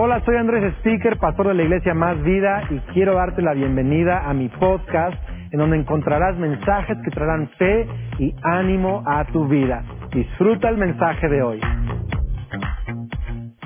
Hola, soy Andrés Speaker, pastor de la iglesia Más Vida y quiero darte la bienvenida a mi podcast en donde encontrarás mensajes que traerán fe y ánimo a tu vida. Disfruta el mensaje de hoy.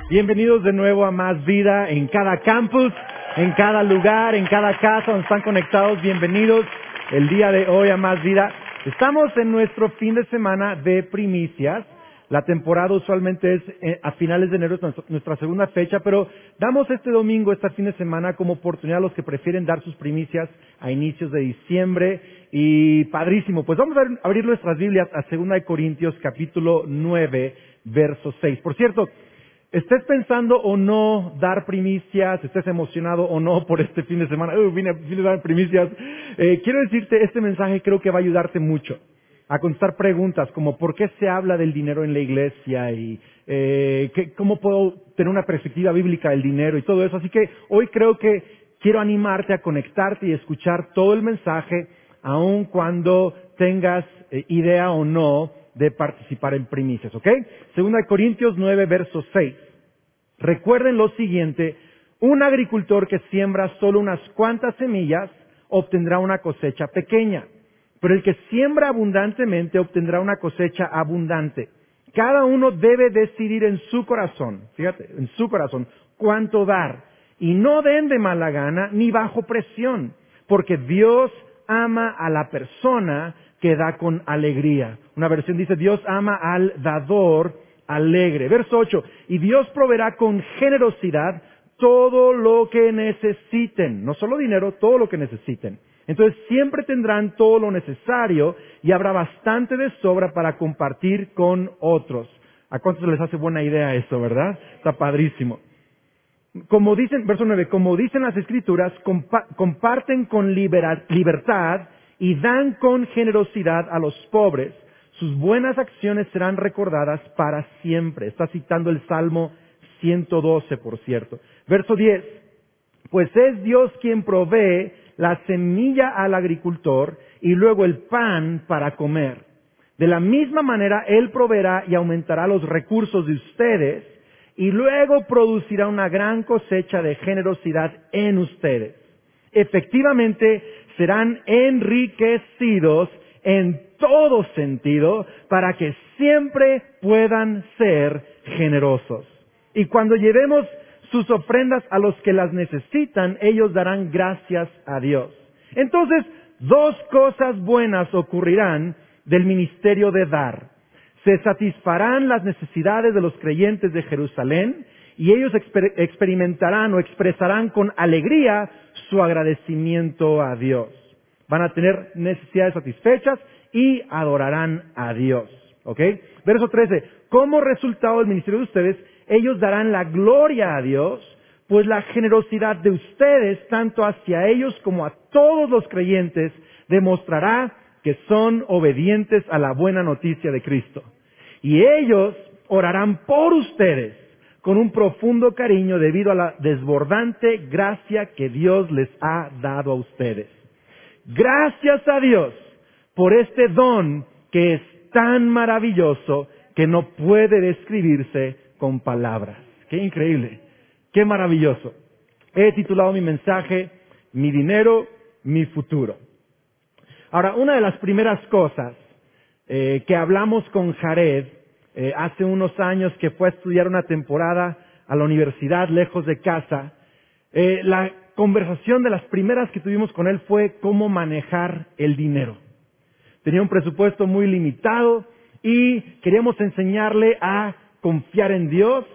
Bienvenidos de nuevo a Más Vida en cada campus, en cada lugar, en cada casa donde están conectados. Bienvenidos el día de hoy a Más Vida. Estamos en nuestro fin de semana de primicias. La temporada usualmente es eh, a finales de enero, es nuestra segunda fecha, pero damos este domingo, este fin de semana, como oportunidad a los que prefieren dar sus primicias a inicios de diciembre. Y padrísimo, pues vamos a abrir nuestras Biblias a 2 Corintios capítulo 9, verso 6. Por cierto, estés pensando o no dar primicias, estés emocionado o no por este fin de semana, uh, vine, a dar primicias, eh, quiero decirte, este mensaje creo que va a ayudarte mucho a contestar preguntas como por qué se habla del dinero en la iglesia y eh, cómo puedo tener una perspectiva bíblica del dinero y todo eso. Así que hoy creo que quiero animarte a conectarte y escuchar todo el mensaje, aun cuando tengas eh, idea o no de participar en primicias, ¿ok? Segunda de Corintios 9, verso 6. Recuerden lo siguiente, un agricultor que siembra solo unas cuantas semillas obtendrá una cosecha pequeña pero el que siembra abundantemente obtendrá una cosecha abundante. Cada uno debe decidir en su corazón, fíjate, en su corazón, cuánto dar. Y no den de mala gana ni bajo presión, porque Dios ama a la persona que da con alegría. Una versión dice, Dios ama al dador alegre. Verso 8, y Dios proveerá con generosidad todo lo que necesiten, no solo dinero, todo lo que necesiten. Entonces siempre tendrán todo lo necesario y habrá bastante de sobra para compartir con otros. ¿A cuántos les hace buena idea eso, verdad? Está padrísimo. Como dicen, verso 9, como dicen las escrituras, comparten con libertad y dan con generosidad a los pobres. Sus buenas acciones serán recordadas para siempre. Está citando el Salmo 112, por cierto. Verso 10, pues es Dios quien provee la semilla al agricultor y luego el pan para comer. De la misma manera, Él proveerá y aumentará los recursos de ustedes y luego producirá una gran cosecha de generosidad en ustedes. Efectivamente, serán enriquecidos en todo sentido para que siempre puedan ser generosos. Y cuando llevemos sus ofrendas a los que las necesitan, ellos darán gracias a Dios. Entonces, dos cosas buenas ocurrirán del ministerio de dar. Se satisfarán las necesidades de los creyentes de Jerusalén y ellos experimentarán o expresarán con alegría su agradecimiento a Dios. Van a tener necesidades satisfechas y adorarán a Dios. ¿Ok? Verso 13. Como resultado del ministerio de ustedes, ellos darán la gloria a Dios, pues la generosidad de ustedes, tanto hacia ellos como a todos los creyentes, demostrará que son obedientes a la buena noticia de Cristo. Y ellos orarán por ustedes con un profundo cariño debido a la desbordante gracia que Dios les ha dado a ustedes. Gracias a Dios por este don que es tan maravilloso que no puede describirse con palabras. Qué increíble, qué maravilloso. He titulado mi mensaje, Mi dinero, mi futuro. Ahora, una de las primeras cosas eh, que hablamos con Jared eh, hace unos años que fue a estudiar una temporada a la universidad lejos de casa, eh, la conversación de las primeras que tuvimos con él fue cómo manejar el dinero. Tenía un presupuesto muy limitado y queríamos enseñarle a confiar en Dios,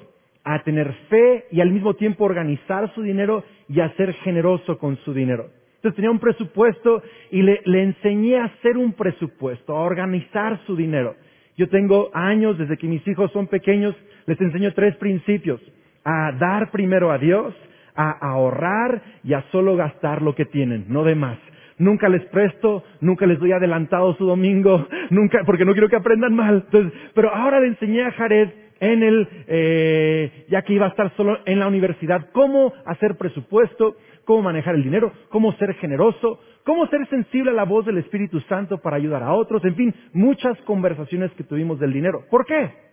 a tener fe y al mismo tiempo organizar su dinero y a ser generoso con su dinero. Entonces tenía un presupuesto y le, enseñé a hacer un presupuesto, a organizar su dinero. Yo tengo años, desde que mis hijos son pequeños, les enseño tres principios. A dar primero a Dios, a ahorrar y a solo gastar lo que tienen, no de más. Nunca les presto, nunca les doy adelantado su domingo, nunca, porque no quiero que aprendan mal. Entonces, pero ahora le enseñé a Jared en el, eh, ya que iba a estar solo en la universidad, cómo hacer presupuesto, cómo manejar el dinero, cómo ser generoso, cómo ser sensible a la voz del Espíritu Santo para ayudar a otros, en fin, muchas conversaciones que tuvimos del dinero. ¿Por qué?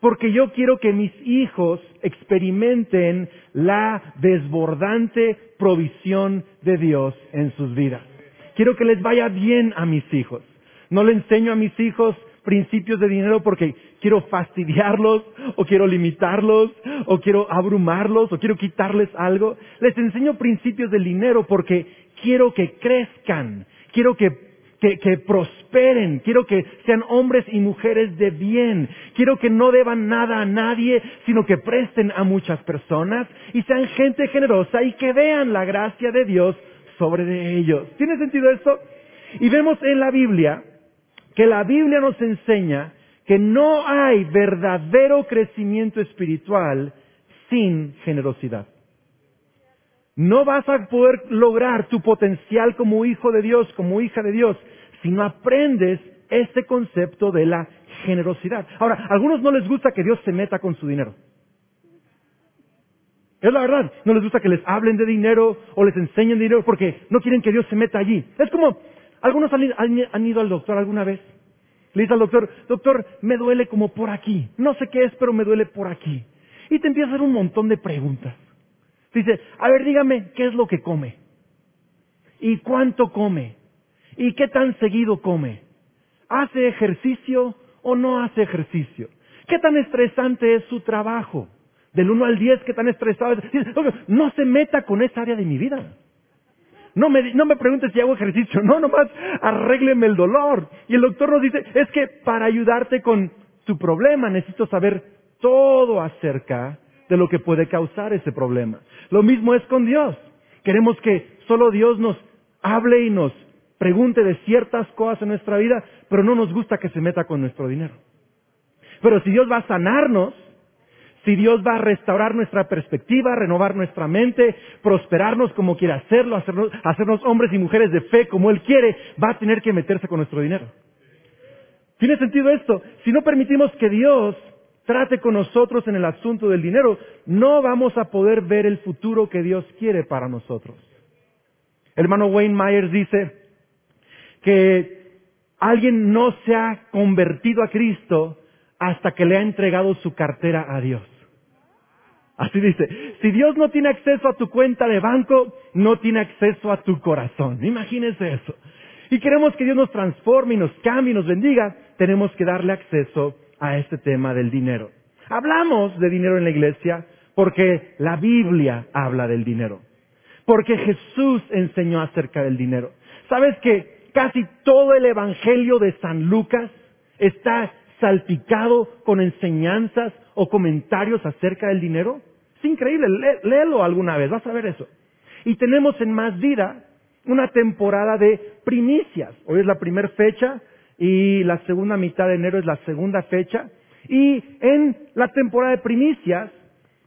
porque yo quiero que mis hijos experimenten la desbordante provisión de Dios en sus vidas. Quiero que les vaya bien a mis hijos. No le enseño a mis hijos principios de dinero porque quiero fastidiarlos o quiero limitarlos o quiero abrumarlos o quiero quitarles algo. Les enseño principios del dinero porque quiero que crezcan, quiero que que, prosperen, quiero que sean hombres y mujeres de bien, quiero que no deban nada a nadie, sino que presten a muchas personas y sean gente generosa y que vean la gracia de Dios sobre de ellos. ¿Tiene sentido esto? Y vemos en la Biblia que la Biblia nos enseña que no hay verdadero crecimiento espiritual sin generosidad. No vas a poder lograr tu potencial como hijo de Dios, como hija de Dios, si no aprendes este concepto de la generosidad. Ahora, a algunos no les gusta que Dios se meta con su dinero. Es la verdad, no les gusta que les hablen de dinero o les enseñen dinero porque no quieren que Dios se meta allí. Es como, algunos han, ido al doctor alguna vez. Le dice al doctor, doctor, me duele como por aquí. No sé qué es, pero me duele por aquí. Y te empieza a hacer un montón de preguntas. Dice, a ver, dígame, ¿qué es lo que come? ¿Y cuánto come? ¿Y qué tan seguido come? ¿Hace ejercicio o no hace ejercicio? ¿Qué tan estresante es su trabajo? Del 1 al 10, ¿qué tan estresado es? No se meta con esa área de mi vida. No me, no me preguntes si hago ejercicio, no, nomás arrégleme el dolor. Y el doctor nos dice, es que para ayudarte con tu problema necesito saber todo acerca de lo que puede causar ese problema. Lo mismo es con Dios. Queremos que solo Dios nos hable y nos pregunte de ciertas cosas en nuestra vida, pero no nos gusta que se meta con nuestro dinero. Pero si Dios va a sanarnos, si Dios va a restaurar nuestra perspectiva, renovar nuestra mente, prosperarnos como quiere hacerlo, hacernos, hacernos, hombres y mujeres de fe como Él quiere, va a tener que meterse con nuestro dinero. ¿Tiene sentido esto? Si no permitimos que Dios trate con nosotros en el asunto del dinero, no vamos a poder ver el futuro que Dios quiere para nosotros. El hermano Wayne Myers dice que alguien no se ha convertido a Cristo hasta que le ha entregado su cartera a Dios. Así dice, si Dios no tiene acceso a tu cuenta de banco, no tiene acceso a tu corazón. Imagínese eso. Y queremos que Dios nos transforme y nos cambie y nos bendiga, tenemos que darle acceso a este tema del dinero. Hablamos de dinero en la iglesia porque la Biblia habla del dinero. Porque Jesús enseñó acerca del dinero. ¿Sabes que casi todo el Evangelio de San Lucas está salpicado con enseñanzas o comentarios acerca del dinero? Es increíble, léelo alguna vez, vas a ver eso. Y tenemos en Más Vida una temporada de primicias. Hoy es la primera fecha y la segunda mitad de enero es la segunda fecha. Y en la temporada de primicias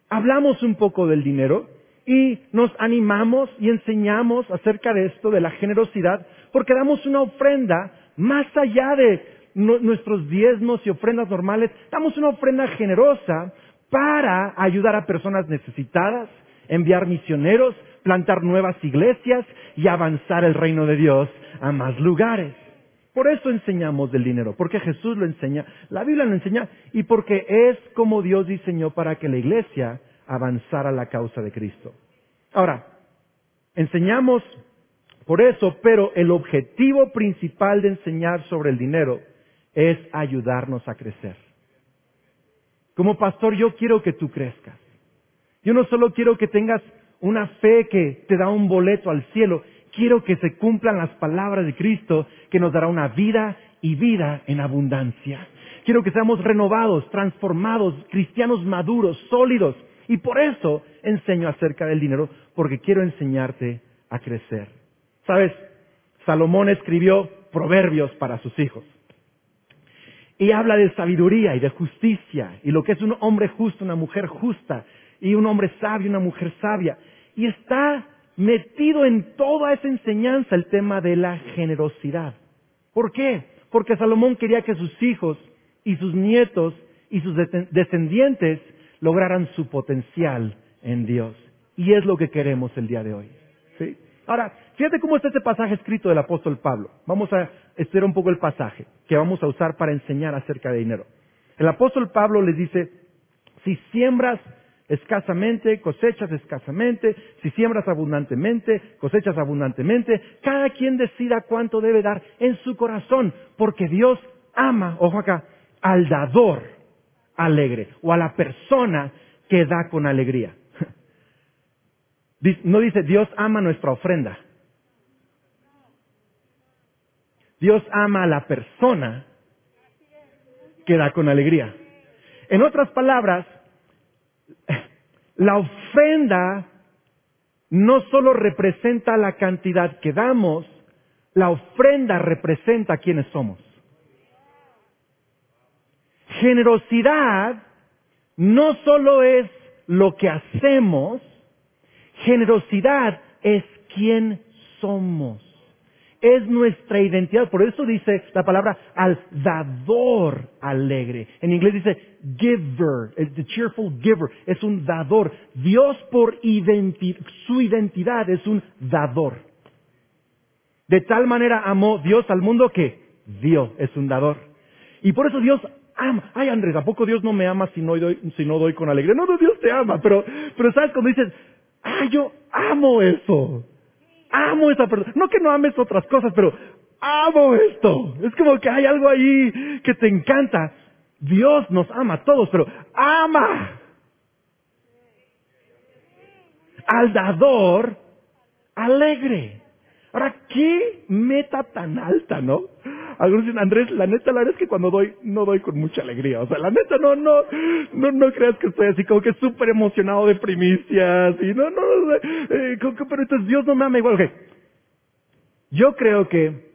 hablamos un poco del dinero y nos animamos y enseñamos acerca de esto, de la generosidad, porque damos una ofrenda más allá de nuestros diezmos y ofrendas normales, damos una ofrenda generosa para ayudar a personas necesitadas, enviar misioneros, plantar nuevas iglesias y avanzar el reino de Dios a más lugares. Por eso enseñamos del dinero, porque Jesús lo enseña, la Biblia lo enseña y porque es como Dios diseñó para que la iglesia avanzara la causa de Cristo. Ahora, enseñamos por eso, pero el objetivo principal de enseñar sobre el dinero es ayudarnos a crecer. Como pastor, yo quiero que tú crezcas. Yo no solo quiero que tengas una fe que te da un boleto al cielo, quiero que se cumplan las palabras de Cristo que nos dará una vida y vida en abundancia. Quiero que seamos renovados, transformados, cristianos maduros, sólidos. Y por eso enseño acerca del dinero, porque quiero enseñarte a crecer. Sabes, Salomón escribió proverbios para sus hijos y habla de sabiduría y de justicia y lo que es un hombre justo, una mujer justa y un hombre sabio, una mujer sabia. Y está metido en toda esa enseñanza el tema de la generosidad. ¿Por qué? Porque Salomón quería que sus hijos y sus nietos y sus descendientes lograran su potencial en Dios. Y es lo que queremos el día de hoy. ¿sí? Ahora, fíjate cómo está este pasaje escrito del apóstol Pablo. Vamos a estudiar un poco el pasaje que vamos a usar para enseñar acerca de dinero. el apóstol Pablo les dice, si siembras escasamente, cosechas escasamente, si siembras abundantemente, cosechas abundantemente, cada quien decida cuánto debe dar en su corazón, porque Dios ama, ojo acá, al dador alegre o a la persona que da con alegría. No dice Dios ama nuestra ofrenda. Dios ama a la persona que da con alegría. En otras palabras, la ofrenda no solo representa la cantidad que damos, la ofrenda representa quiénes somos. Generosidad no solo es lo que hacemos, generosidad es quién somos es nuestra identidad. Por eso dice la palabra al dador alegre. En inglés dice giver, the cheerful giver, es un dador. Dios por su identidad es un dador. De tal manera amó Dios al mundo que dio, es un dador. Y por eso Dios ama. Ay, Andrés, ¿a poco Dios no me ama si no doy, no doy con alegría? No, no, Dios te ama, pero, pero sabes cuando dices, ay, yo amo eso amo esa persona. No que no ames otras cosas, pero amo esto. Es como que hay algo ahí que te encanta. Dios nos ama a todos, pero ama al dador alegre. Ahora, qué meta tan alta, ¿no? Algunos dicen, Andrés, la neta, la verdad es que cuando doy, no doy con mucha alegría. O sea, la neta, no, no, no, no creas que estoy así como que súper emocionado de primicias y no, no, no eh, pero entonces Dios no me ama igual. Okay. Yo creo que,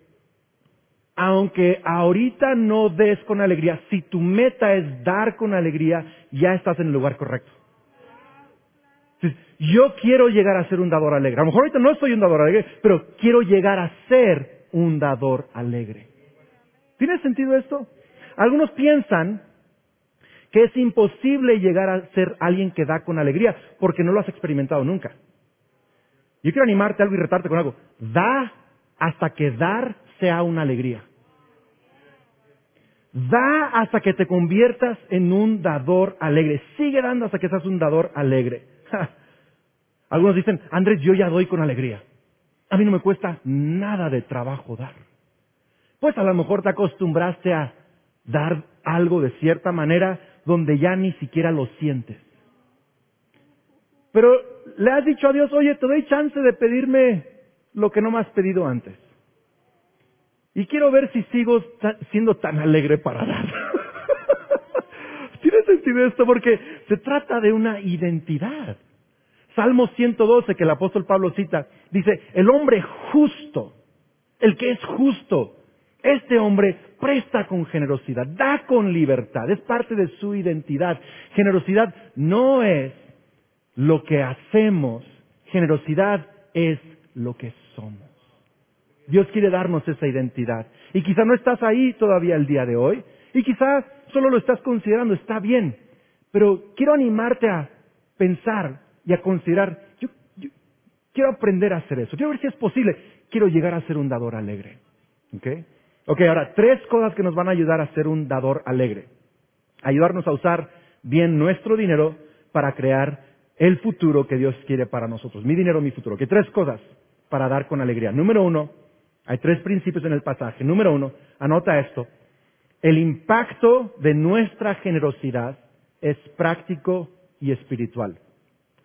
aunque ahorita no des con alegría, si tu meta es dar con alegría, ya estás en el lugar correcto. Yo quiero llegar a ser un dador alegre. A lo mejor ahorita no soy un dador alegre, pero quiero llegar a ser un dador alegre. ¿Tiene sentido esto? Algunos piensan que es imposible llegar a ser alguien que da con alegría porque no lo has experimentado nunca. Yo quiero animarte a algo y retarte con algo. Da hasta que dar sea una alegría. Da hasta que te conviertas en un dador alegre. Sigue dando hasta que seas un dador alegre. Algunos dicen, Andrés, yo ya doy con alegría. A mí no me cuesta nada de trabajo dar. Pues a lo mejor te acostumbraste a dar algo de cierta manera donde ya ni siquiera lo sientes. Pero le has dicho a Dios, oye, te doy chance de pedirme lo que no me has pedido antes. Y quiero ver si sigo siendo tan alegre para dar. ¿Tiene sentido esto? Porque se trata de una identidad. Salmo 112 que el apóstol Pablo cita, dice, el hombre justo, el que es justo, este hombre presta con generosidad, da con libertad, es parte de su identidad. Generosidad no es lo que hacemos, generosidad es lo que somos. Dios quiere darnos esa identidad. Y quizá no estás ahí todavía el día de hoy, y quizá solo lo estás considerando, está bien, pero quiero animarte a pensar y a considerar, yo, quiero aprender a hacer eso, quiero ver si es posible, quiero llegar a ser un dador alegre. Ok, ahora, tres cosas que nos van a ayudar a ser un dador alegre. Ayudarnos a usar bien nuestro dinero para crear el futuro que Dios quiere para nosotros. Mi dinero, mi futuro. Que tres cosas para dar con alegría. Número uno, hay tres principios en el pasaje. Número uno, anota esto. El impacto de nuestra generosidad es práctico y espiritual.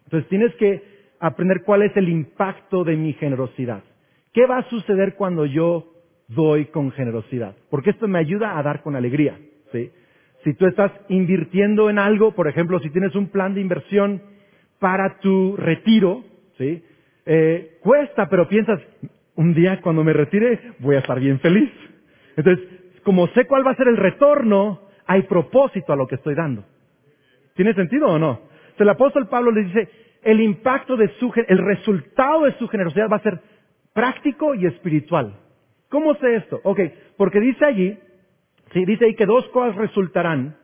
Entonces tienes que aprender cuál es el impacto de mi generosidad. ¿Qué va a suceder cuando yo doy con generosidad. Porque esto me ayuda a dar con alegría. ¿sí? Si tú estás invirtiendo en algo, por ejemplo, si tienes un plan de inversión para tu retiro, ¿sí? Eh, cuesta, pero piensas, un día cuando me retire voy a estar bien feliz. Entonces, como sé cuál va a ser el retorno, hay propósito a lo que estoy dando. ¿Tiene sentido o no? el apóstol Pablo le dice, el impacto de su, el resultado de su generosidad va a ser práctico y espiritual. ¿Cómo sé esto? Ok, porque dice allí, sí, dice ahí que dos cosas resultarán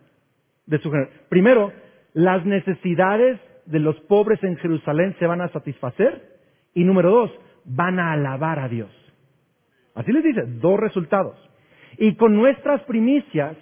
de su generación. Primero, las necesidades de los pobres en Jerusalén se van a satisfacer. Y número dos, van a alabar a Dios. Así les dice, dos resultados. Y con nuestras primicias,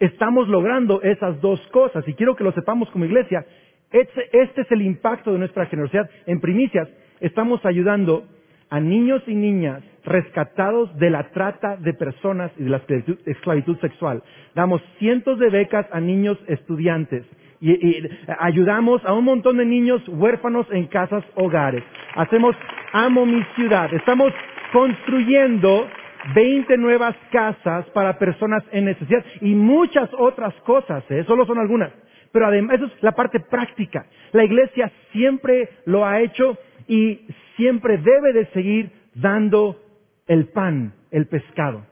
estamos logrando esas dos cosas. Y quiero que lo sepamos como iglesia. Este, este, es el impacto de nuestra generosidad. En primicias, estamos ayudando a niños y niñas rescatados de la trata de personas y de la esclavitud, sexual. Damos cientos de becas a niños estudiantes y, ayudamos a un montón de niños huérfanos en casas hogares. Hacemos Amo mi ciudad. Estamos construyendo 20 nuevas casas para personas en necesidad y muchas otras cosas, ¿eh? solo son algunas. Pero además, eso es la parte práctica. La iglesia siempre lo ha hecho y siempre debe de seguir dando el pan, el pescado.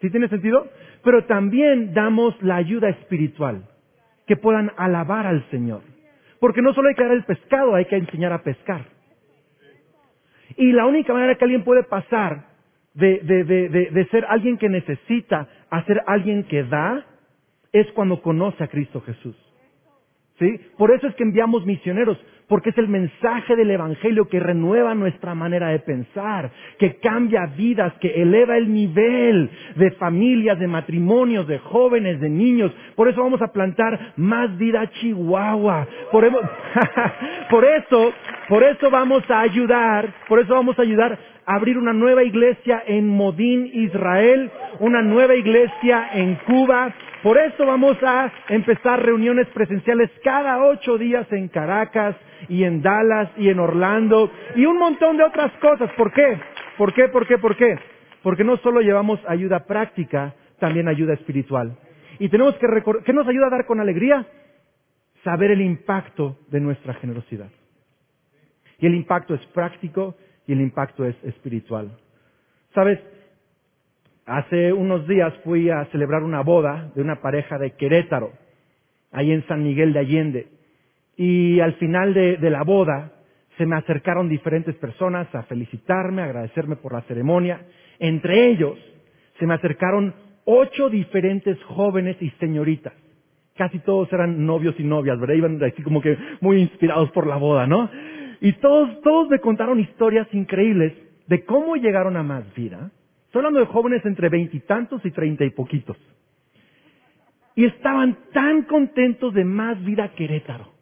¿Sí tiene sentido? Pero también damos la ayuda espiritual, que puedan alabar al Señor. Porque no solo hay que dar el pescado, hay que enseñar a pescar. Y la única manera que alguien puede pasar de, de, ser alguien que necesita a ser alguien que da es cuando conoce a Cristo Jesús. ¿Sí? Por eso es que enviamos misioneros, porque es el mensaje del Evangelio que renueva nuestra manera de pensar, que cambia vidas, que eleva el nivel de familias, de matrimonios, de jóvenes, de niños. Por eso vamos a plantar más vida Chihuahua. Por, eso, por eso vamos a ayudar, por eso vamos a ayudar a abrir una nueva iglesia en Modín, Israel, una nueva iglesia en Cuba, por eso vamos a empezar reuniones presenciales cada ocho días en Caracas y en Dallas y en Orlando y un montón de otras cosas. ¿Por qué? ¿Por qué? ¿Por qué? ¿Por qué? Porque no solo llevamos ayuda práctica, también ayuda espiritual. Y tenemos que recordar, ¿qué nos ayuda a dar con alegría? Saber el impacto de nuestra generosidad. Y el impacto es práctico y el impacto es espiritual. ¿Sabes? Hace unos días fui a celebrar una boda de una pareja de Querétaro, ahí en San Miguel de Allende. Y al final de, la boda se me acercaron diferentes personas a felicitarme, a agradecerme por la ceremonia. Entre ellos se me acercaron ocho diferentes jóvenes y señoritas. Casi todos eran novios y novias, ¿verdad? Iban así como que muy inspirados por la boda, ¿no? Y todos, todos me contaron historias increíbles de cómo llegaron a más vida, Estoy hablando de jóvenes entre veintitantos y treinta y poquitos. Y estaban tan contentos de más vida Querétaro.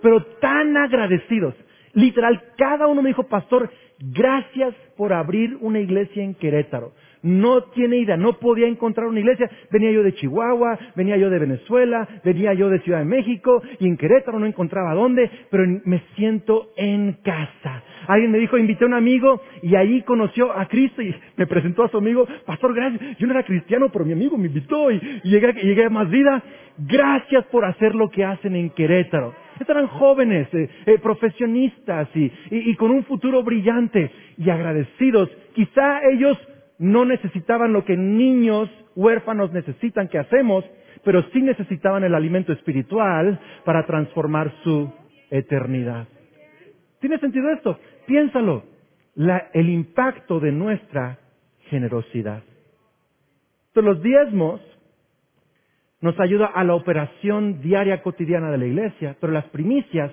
Pero tan agradecidos. Literal, cada uno me dijo, pastor, gracias por abrir una iglesia en Querétaro no tiene idea, no podía encontrar una iglesia. Venía yo de Chihuahua, venía yo de Venezuela, venía yo de Ciudad de México y en Querétaro no encontraba dónde, pero me siento en casa. Alguien me dijo, invité a un amigo y ahí conoció a Cristo y me presentó a su amigo, pastor, gracias. Yo no era cristiano, pero mi amigo me invitó y, llegué, llegué, a más vida. Gracias por hacer lo que hacen en Querétaro. Estos eran jóvenes, eh, eh, profesionistas y con un futuro brillante y agradecidos. Quizá ellos no necesitaban lo que niños huérfanos necesitan que hacemos, pero sí necesitaban el alimento espiritual para transformar su eternidad. ¿Tiene sentido esto? Piénsalo. el impacto de nuestra generosidad. Entonces, los diezmos nos ayuda a la operación diaria cotidiana de la iglesia, pero las primicias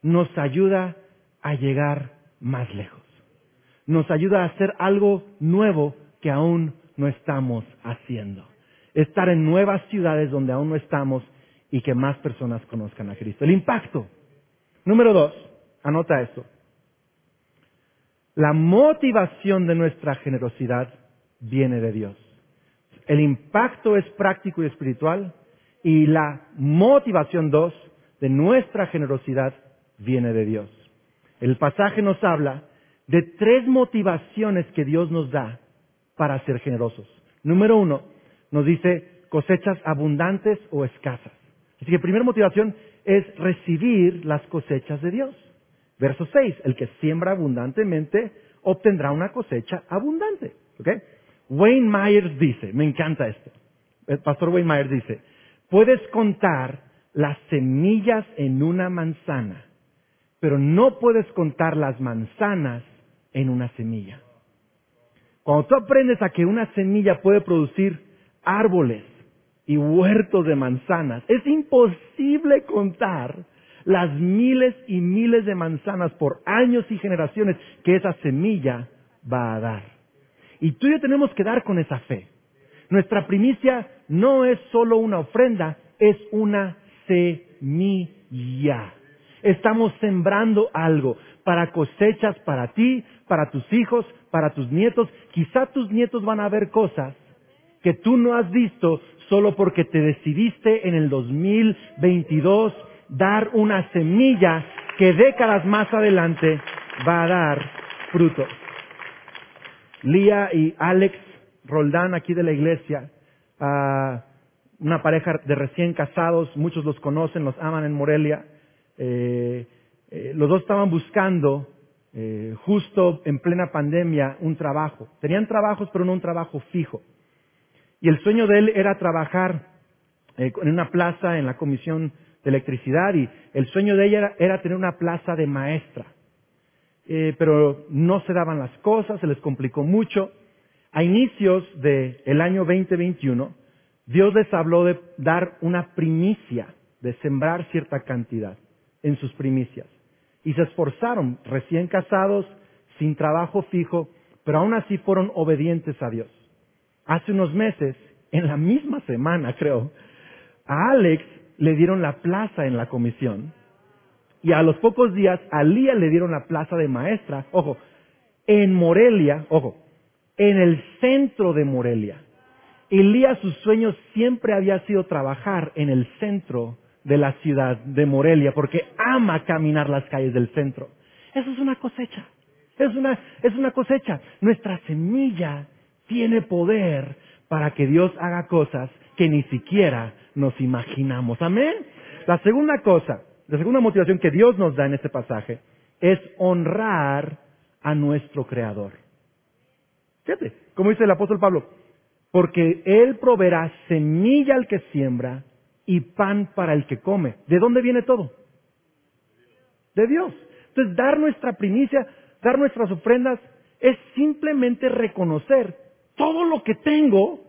nos ayuda a llegar más lejos. Nos ayuda a hacer algo nuevo que aún no estamos haciendo. Estar en nuevas ciudades donde aún no estamos y que más personas conozcan a Cristo. El impacto. Número dos, anota esto. La motivación de nuestra generosidad viene de Dios. El impacto es práctico y espiritual y la motivación dos de nuestra generosidad viene de Dios. El pasaje nos habla de tres motivaciones que Dios nos da para ser generosos. Número uno, nos dice cosechas abundantes o escasas. Así que primera motivación es recibir las cosechas de Dios. Verso 6, el que siembra abundantemente obtendrá una cosecha abundante. Wayne Myers dice, me encanta esto, el pastor Wayne Myers dice, puedes contar las semillas en una manzana, pero no puedes contar las manzanas en una semilla. Cuando tú aprendes a que una semilla puede producir árboles y huertos de manzanas, es imposible contar las miles y miles de manzanas por años y generaciones que esa semilla va a dar. Y tú y yo tenemos que dar con esa fe. Nuestra primicia no es solo una ofrenda, es una semilla. Estamos sembrando algo para cosechas para ti, para tus hijos, para tus nietos. Quizá tus nietos van a ver cosas que tú no has visto solo porque te decidiste en el 2022 dar una semilla que décadas más adelante va a dar fruto. Lía y Alex Roldán aquí de la iglesia, ah, una pareja de recién casados, muchos los conocen, los aman en Morelia. Eh, eh, los dos estaban buscando eh, justo en plena pandemia un trabajo. Tenían trabajos, pero no un trabajo fijo. Y el sueño de él era trabajar en una plaza en la comisión de electricidad y el sueño de ella era, tener una plaza de maestra. pero no se daban las cosas, se les complicó mucho. A inicios del año 2021, Dios les habló de dar una primicia, de sembrar cierta cantidad en sus primicias. Y se esforzaron, recién casados, sin trabajo fijo, pero aún así fueron obedientes a Dios. Hace unos meses, en la misma semana creo, a Alex le dieron la plaza en la comisión y a los pocos días a Lía le dieron la plaza de maestra, ojo, en Morelia, ojo, en el centro de Morelia. Elías su sueño siempre había sido trabajar en el centro de la ciudad de Morelia, porque ama caminar las calles del centro. Eso es una cosecha. Es una, es una cosecha. Nuestra semilla tiene poder para que Dios haga cosas que ni siquiera nos imaginamos. Amén. La segunda cosa, la segunda motivación que Dios nos da en este pasaje es honrar a nuestro Creador. Fíjate, como dice el apóstol Pablo, porque Él proveerá semilla al que siembra y pan para el que come. ¿De dónde viene todo? De Dios. Entonces, dar nuestra primicia, dar nuestras ofrendas, es simplemente reconocer todo lo que tengo,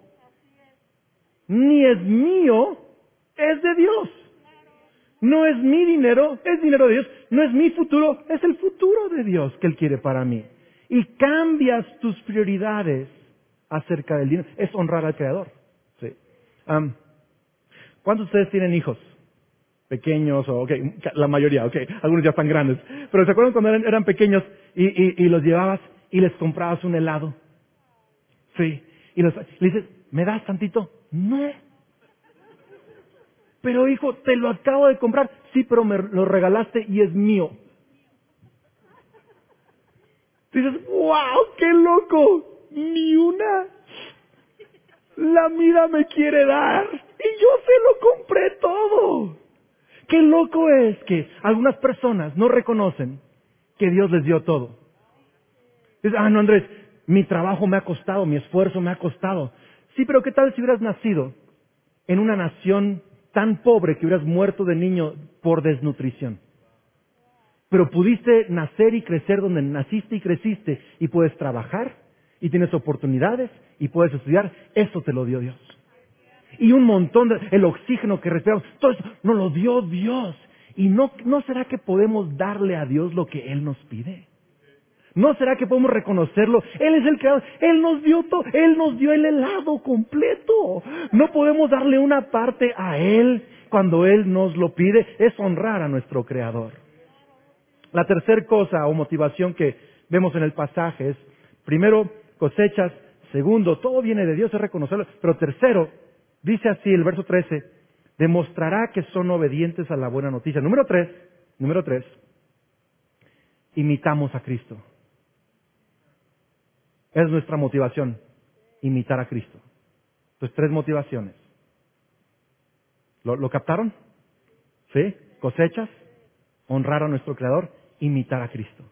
ni es mío, es de Dios. No es mi dinero, es dinero de Dios. No es mi futuro, es el futuro de Dios que Él quiere para mí. Y cambias tus prioridades acerca del dinero. Es honrar al Creador. Sí. ¿Cuántos de ustedes tienen hijos? Pequeños, o, okay, la mayoría, ok, algunos ya están grandes. Pero ¿se acuerdan cuando eran, pequeños y, los llevabas y les comprabas un helado? Sí. Y les dices, ¿me das tantito? No. Pero hijo, te lo acabo de comprar. Sí, pero me lo regalaste y es mío. Dices, wow, qué loco ni una. La vida me quiere dar y yo se lo compré todo. Qué loco es que algunas personas no reconocen que Dios les dio todo. Dices, ah, no, Andrés, mi trabajo me ha costado, mi esfuerzo me ha costado. Sí, pero ¿qué tal si hubieras nacido en una nación tan pobre que hubieras muerto de niño por desnutrición? Pero pudiste nacer y crecer donde naciste y creciste y puedes trabajar y tienes oportunidades y puedes estudiar, eso te lo dio Dios. Y un montón de, el oxígeno que respiramos, todo eso nos lo dio Dios. ¿Y no, no será que podemos darle a Dios lo que Él nos pide? ¿No será que podemos reconocerlo? Él es el creador. Él nos dio todo. Él nos dio el helado completo. No podemos darle una parte a Él cuando Él nos lo pide. Es honrar a nuestro creador. La tercera cosa o motivación que vemos en el pasaje es, primero, cosechas. Segundo, todo viene de Dios, es reconocerlo. Pero tercero, dice así el verso 13, demostrará que son obedientes a la buena noticia. Número tres, número tres, imitamos a Cristo. Es nuestra motivación, imitar a Cristo. Entonces, tres motivaciones. ¿Lo, ¿Lo, captaron? ¿Sí? Cosechas, honrar a nuestro Creador, imitar a Cristo.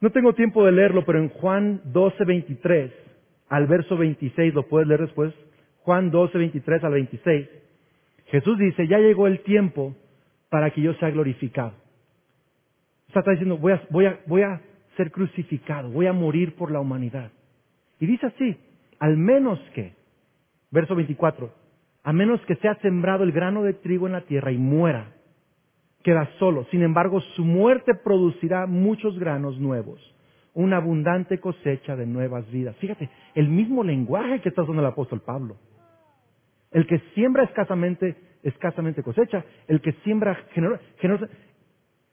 No tengo tiempo de leerlo, pero en Juan 12, 23 al verso 26, lo puedes leer después, Juan 12, 23 al 26, Jesús dice, ya llegó el tiempo para que yo sea glorificado. Está diciendo, voy a, voy, a, ser crucificado, voy a morir por la humanidad. Y dice así, al menos que, verso 24, a menos que sea sembrado el grano de trigo en la tierra y muera, queda solo. Sin embargo, su muerte producirá muchos granos nuevos, una abundante cosecha de nuevas vidas. Fíjate, el mismo lenguaje que está usando el apóstol Pablo. El que siembra escasamente, escasamente cosecha. El que siembra generosa.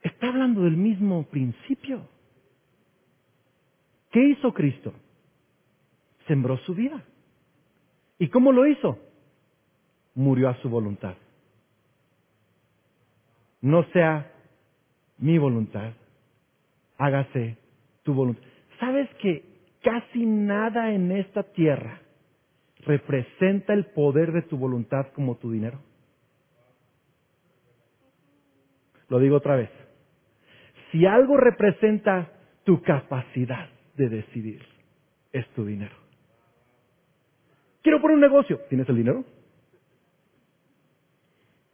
Está hablando del mismo principio. ¿Qué hizo Cristo? Sembró su vida. ¿Y cómo lo hizo? Murió a su voluntad. No sea mi voluntad, hágase tu voluntad. ¿Sabes que casi nada en esta tierra representa el poder de tu voluntad como tu dinero? Lo digo otra vez. Si algo representa tu capacidad de decidir, es tu dinero. Quiero poner un negocio. ¿Tienes el dinero?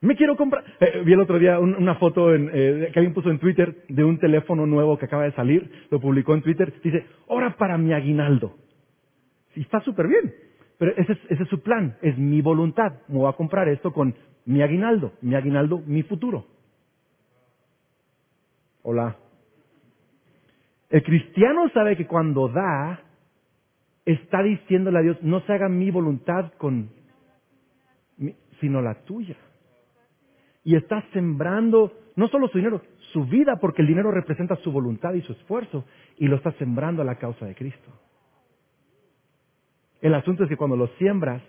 Me quiero comprar. Eh, vi el otro día una foto eh, que alguien puso en Twitter de un teléfono nuevo que acaba de salir. Lo publicó en Twitter. Dice, ora para mi aguinaldo. Y está súper bien. Pero ese es, ese es su plan. Es mi voluntad. Me voy a comprar esto con mi aguinaldo. Mi aguinaldo, mi futuro. Hola. El cristiano sabe que cuando da, está diciéndole a Dios, no se haga mi voluntad con, sino la tuya y está sembrando no solo su dinero, su vida, porque el dinero representa su voluntad y su esfuerzo, y lo está sembrando a la causa de Cristo. El asunto es que cuando lo siembras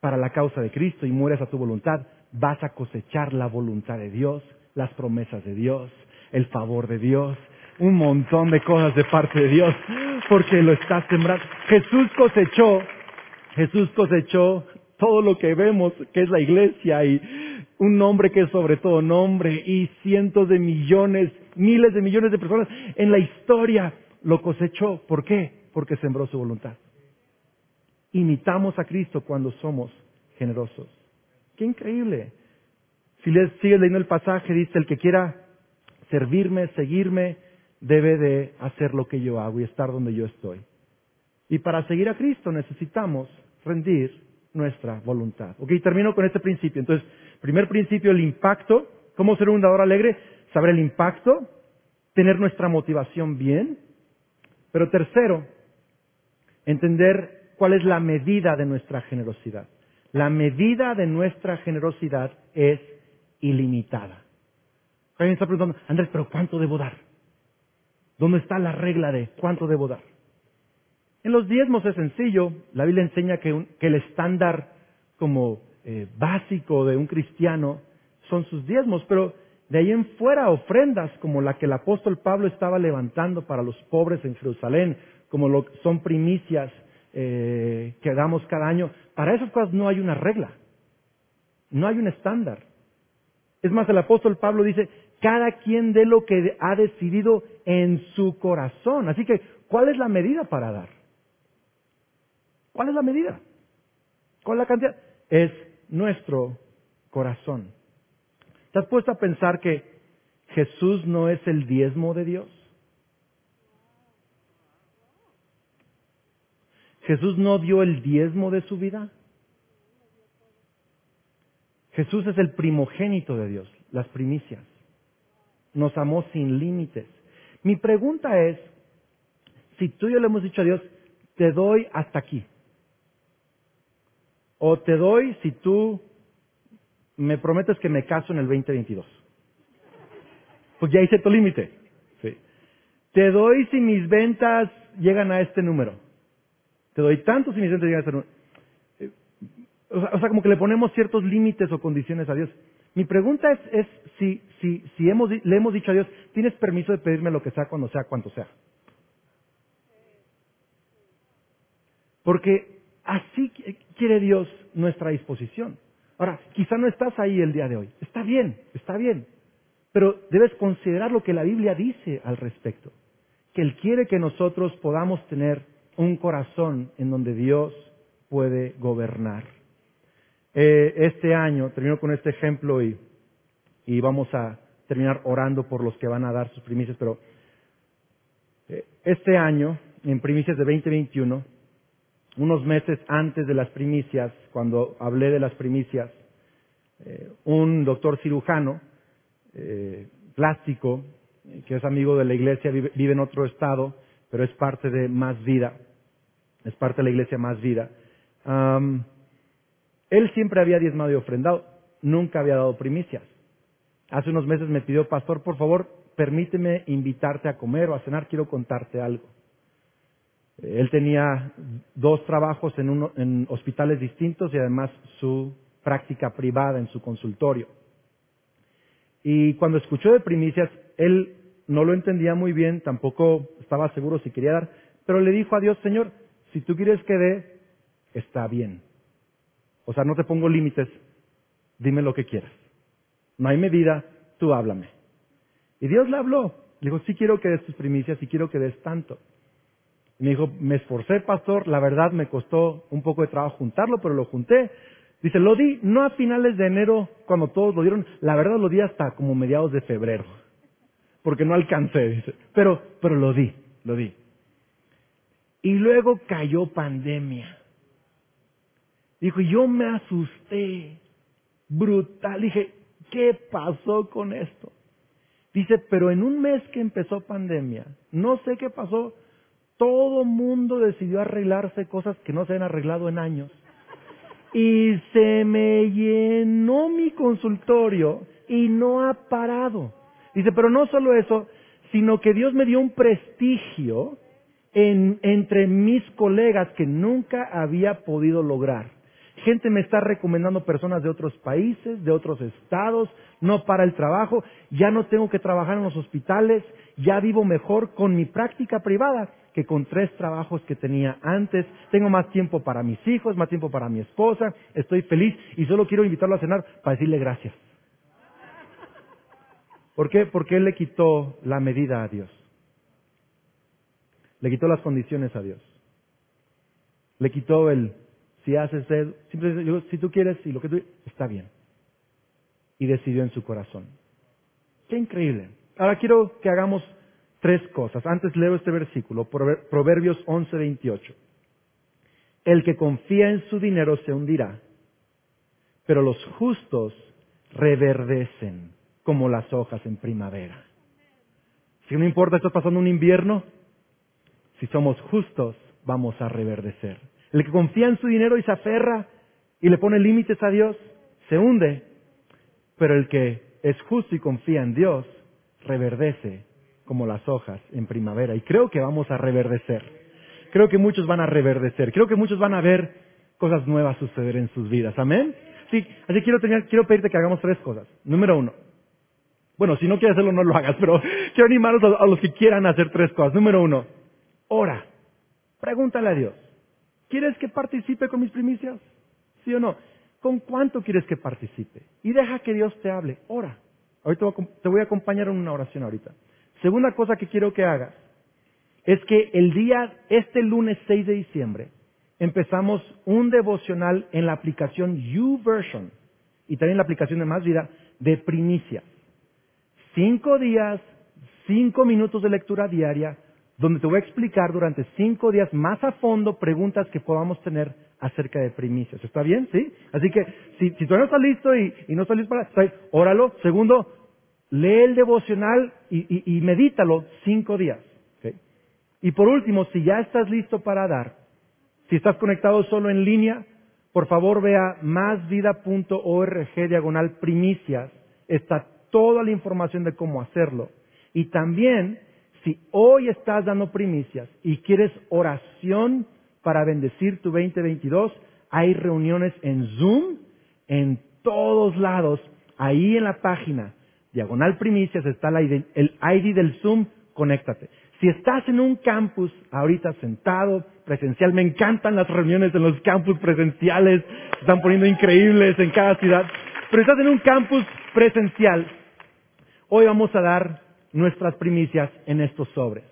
para la causa de Cristo y mueres a tu voluntad, vas a cosechar la voluntad de Dios, las promesas de Dios, el favor de Dios, un montón de cosas de parte de Dios, porque lo estás sembrando. Jesús cosechó, Jesús cosechó todo lo que vemos, que es la iglesia y un nombre que es sobre todo nombre y cientos de millones, miles de millones de personas en la historia lo cosechó. ¿Por qué? Porque sembró su voluntad. Imitamos a Cristo cuando somos generosos. Qué increíble. Si les sigues leyendo el pasaje, dice, el que quiera servirme, seguirme, debe de hacer lo que yo hago y estar donde yo estoy. Y para seguir a Cristo necesitamos rendir nuestra voluntad. Ok, termino con este principio. Entonces, Primer principio, el impacto. ¿Cómo ser un dador alegre? Saber el impacto, tener nuestra motivación bien. Pero tercero, entender cuál es la medida de nuestra generosidad. La medida de nuestra generosidad es ilimitada. Alguien está preguntando, Andrés, pero ¿cuánto debo dar? ¿Dónde está la regla de cuánto debo dar? En los diezmos es sencillo. La Biblia enseña que, el estándar como eh, básico de un cristiano son sus diezmos, pero de ahí en fuera ofrendas como la que el apóstol Pablo estaba levantando para los pobres en Jerusalén, como lo son primicias eh, que damos cada año, para esas cosas no hay una regla, no hay un estándar. Es más, el apóstol Pablo dice, cada quien dé lo que ha decidido en su corazón. Así que, ¿cuál es la medida para dar? ¿Cuál es la medida? ¿Cuál es la cantidad? Es nuestro corazón. ¿Te has puesto a pensar que Jesús no es el diezmo de Dios? Jesús no dio el diezmo de su vida. Jesús es el primogénito de Dios, las primicias. Nos amó sin límites. Mi pregunta es, si tú y yo le hemos dicho a Dios, te doy hasta aquí, o te doy si tú me prometes que me caso en el 2022. Pues ya hice tu límite. Te doy si mis ventas llegan a este número. Te doy tanto si mis ventas llegan a este número. Eh, o sea, como que le ponemos ciertos límites o condiciones a Dios. Mi pregunta es, si, si, si le hemos dicho a Dios, tienes permiso de pedirme lo que sea, cuando sea, cuanto sea. Porque Así quiere Dios nuestra disposición. Ahora, quizá no estás ahí el día de hoy. Está bien, está bien. Pero debes considerar lo que la Biblia dice al respecto. Que Él quiere que nosotros podamos tener un corazón en donde Dios puede gobernar. Eh, este año, termino con este ejemplo y, y, vamos a terminar orando por los que van a dar sus primicias, pero eh, este año, en primicias de 2021, unos meses antes de las primicias, cuando hablé de las primicias, eh, un doctor cirujano, eh, plástico, que es amigo de la iglesia, vive, en otro estado, pero es parte de Más Vida, es parte de la iglesia Más Vida. Él siempre había diezmado y ofrendado, nunca había dado primicias. Hace unos meses me pidió, pastor, por favor, permíteme invitarte a comer o a cenar, quiero contarte algo. Él tenía dos trabajos en, hospitales distintos y además su práctica privada en su consultorio. Y cuando escuchó de primicias, él no lo entendía muy bien, tampoco estaba seguro si quería dar, pero le dijo a Dios, Señor, si tú quieres que dé, está bien. O sea, no te pongo límites, dime lo que quieras. No hay medida, tú háblame. Y Dios le habló, le dijo, sí quiero que des tus primicias y quiero que des tanto. Me dijo, me esforcé, pastor, la verdad me costó un poco de trabajo juntarlo, pero lo junté. Dice, lo di no a finales de enero cuando todos lo dieron, la verdad lo di hasta como mediados de febrero, porque no alcancé, dice, pero, pero lo di, lo di. Y luego cayó pandemia. Dijo, yo me asusté, brutal. Dije, ¿qué pasó con esto? Dice, pero en un mes que empezó pandemia, no sé qué pasó, todo mundo decidió arreglarse cosas que no se han arreglado en años. Y se me llenó mi consultorio y no ha parado. Dice, pero no solo eso, sino que Dios me dio un prestigio en, entre mis colegas que nunca había podido lograr. Gente me está recomendando personas de otros países, de otros estados, no para el trabajo, ya no tengo que trabajar en los hospitales, ya vivo mejor con mi práctica privada que con tres trabajos que tenía antes. Tengo más tiempo para mis hijos, más tiempo para mi esposa, estoy feliz y solo quiero invitarlo a cenar para decirle gracias. ¿Por qué? Porque Él le quitó la medida a Dios. Le quitó las condiciones a Dios. Le quitó el, si haces, simplemente, si tú quieres y lo que tú, está bien. Y decidió en su corazón. Qué increíble. Ahora quiero que hagamos tres cosas. Antes leo este versículo, Proverbios 11, 28. El que confía en su dinero se hundirá, pero los justos reverdecen como las hojas en primavera. Si no importa, está pasando un invierno, si somos justos, vamos a reverdecer. El que confía en su dinero y se aferra y le pone límites a Dios, se hunde, pero el que es justo y confía en Dios, reverdece como las hojas en primavera. Y creo que vamos a reverdecer. Creo que muchos van a reverdecer. Creo que muchos van a ver cosas nuevas suceder en sus vidas. Amén. Sí, así quiero, pedirte que hagamos tres cosas. Número uno. Bueno, si no quieres hacerlo, no lo hagas, pero quiero animaros a, a los que quieran hacer tres cosas. Número uno, ora. Pregúntale a Dios. ¿Quieres que participe con mis primicias? ¿Sí o no? ¿Con cuánto quieres que participe? Y deja que Dios te hable. Ora. Ahorita te voy a acompañar en una oración ahorita. Segunda cosa que quiero que hagas es que el día, este lunes 6 de diciembre, empezamos un devocional en la aplicación YouVersion y también la aplicación de Más Vida de primicia. Cinco días, cinco minutos de lectura diaria, donde te voy a explicar durante cinco días más a fondo preguntas que podamos tener acerca de primicias. ¿Está bien? ¿Sí? Así que si, tú no estás listo y, no estás listo para... óralo. Segundo, lee el devocional y, medítalo cinco días. Y por último, si ya estás listo para dar, si estás conectado solo en línea, por favor vea másvida.org diagonal primicias. Está toda la información de cómo hacerlo. Y también, si hoy estás dando primicias y quieres oración para bendecir tu 2022, hay reuniones en Zoom en todos lados, ahí en la página diagonal primicias, está el ID del Zoom, conéctate. Si estás en un campus ahorita sentado, presencial, me encantan las reuniones en los campus presenciales, se están poniendo increíbles en cada ciudad, pero estás en un campus presencial, hoy vamos a dar nuestras primicias en estos sobres.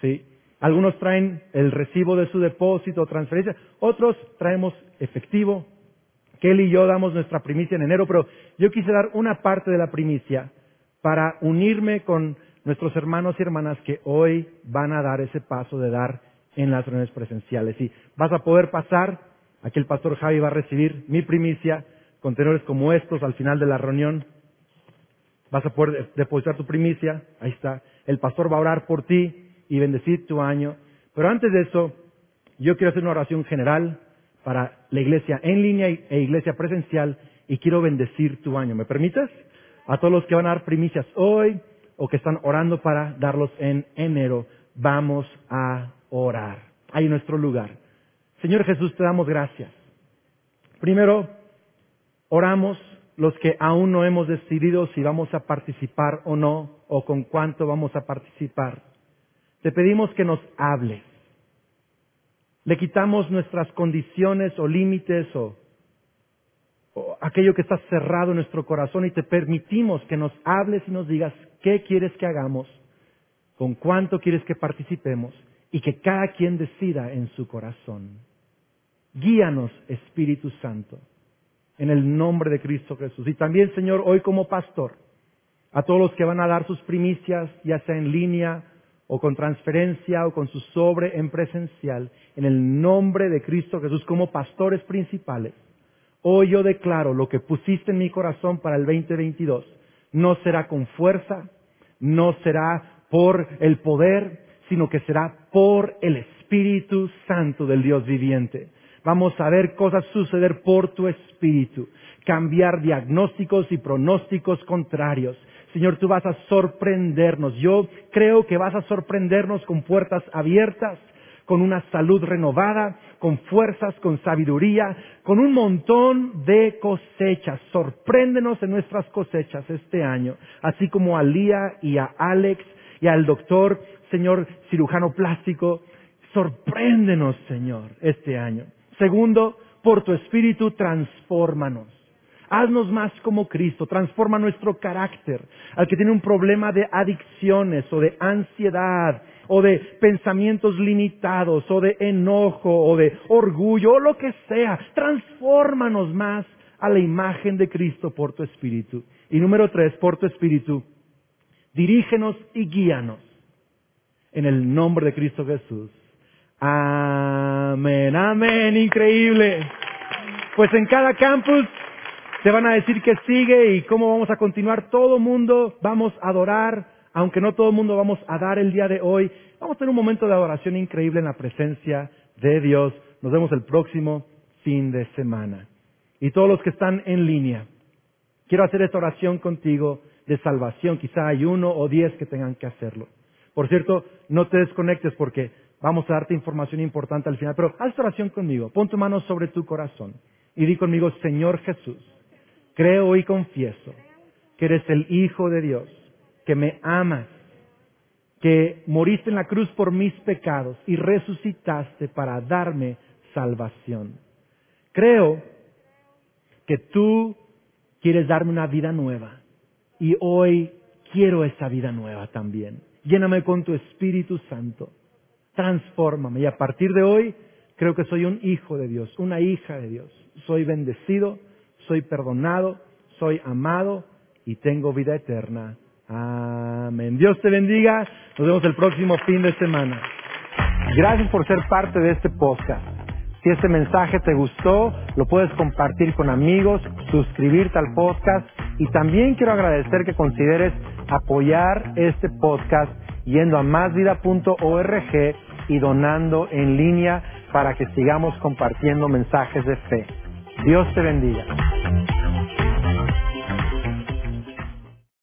¿sí? Algunos traen el recibo de su depósito o transferencia, otros traemos efectivo, Kelly y yo damos nuestra primicia en enero, pero yo quise dar una parte de la primicia para unirme con nuestros hermanos y hermanas que hoy van a dar ese paso de dar en las reuniones presenciales. Y vas a poder pasar, aquí el pastor Javi va a recibir mi primicia, contenedores como estos al final de la reunión. Vas a poder depositar tu primicia, ahí está. El pastor va a orar por ti y bendecir tu año. Pero antes de eso, yo quiero hacer una oración general para la iglesia en línea e iglesia presencial y quiero bendecir tu año. ¿Me permites? A todos los que van a dar primicias hoy o que están orando para darlos en enero, vamos a orar. Ahí nuestro lugar. Señor Jesús, te damos gracias. Primero, oramos los que aún no hemos decidido si vamos a participar o no, o con cuánto vamos a participar. Te pedimos que nos hables. Le quitamos nuestras condiciones o límites o, aquello que está cerrado en nuestro corazón y te permitimos que nos hables y nos digas qué quieres que hagamos, con cuánto quieres que participemos y que cada quien decida en su corazón. Guíanos, Espíritu Santo en el nombre de Cristo Jesús. Y también, Señor, hoy como pastor, a todos los que van a dar sus primicias, ya sea en línea o con transferencia o con su sobre en presencial, en el nombre de Cristo Jesús como pastores principales, hoy yo declaro lo que pusiste en mi corazón para el 2022. No será con fuerza, no será por el poder, sino que será por el Espíritu Santo del Dios viviente. Vamos a ver cosas suceder por tu espíritu, cambiar diagnósticos y pronósticos contrarios. Señor, tú vas a sorprendernos. Yo creo que vas a sorprendernos con puertas abiertas, con una salud renovada, con fuerzas, con sabiduría, con un montón de cosechas. Sorpréndenos en nuestras cosechas este año, así como a Lía y a Alex y al doctor, Señor cirujano plástico. Sorpréndenos, Señor, este año. Segundo, por tu Espíritu, transfórmanos. Haznos más como Cristo, transforma nuestro carácter. Al que tiene un problema de adicciones o de ansiedad o de pensamientos limitados o de enojo o de orgullo o lo que sea, transfórmanos más a la imagen de Cristo por tu Espíritu. Y número tres, por tu Espíritu, dirígenos y guíanos en el nombre de Cristo Jesús. Amén, amén, increíble. Pues en cada campus te van a decir que sigue y cómo vamos a continuar. Todo mundo vamos a adorar, aunque no todo mundo vamos a dar el día de hoy. Vamos a tener un momento de adoración increíble en la presencia de Dios. Nos vemos el próximo fin de semana. Y todos los que están en línea, quiero hacer esta oración contigo de salvación. Quizá hay uno o diez que tengan que hacerlo. Por cierto, no te desconectes porque Vamos a darte información importante al final, pero haz oración conmigo. Pon tu mano sobre tu corazón y di conmigo, Señor Jesús, creo y confieso que eres el Hijo de Dios, que me amas, que moriste en la cruz por mis pecados y resucitaste para darme salvación. Creo que tú quieres darme una vida nueva y hoy quiero esa vida nueva también. Lléname con tu Espíritu Santo transfórmame. Y a partir de hoy creo que soy un hijo de Dios, una hija de Dios. Soy bendecido, soy perdonado, soy amado y tengo vida eterna. Amén. Dios te bendiga. Nos vemos el próximo fin de semana. Gracias por ser parte de este podcast. Si este mensaje te gustó, lo puedes compartir con amigos, suscribirte al podcast y también quiero agradecer que consideres apoyar este podcast yendo a másvida.org y donando en línea para que sigamos compartiendo mensajes de fe. Dios te bendiga.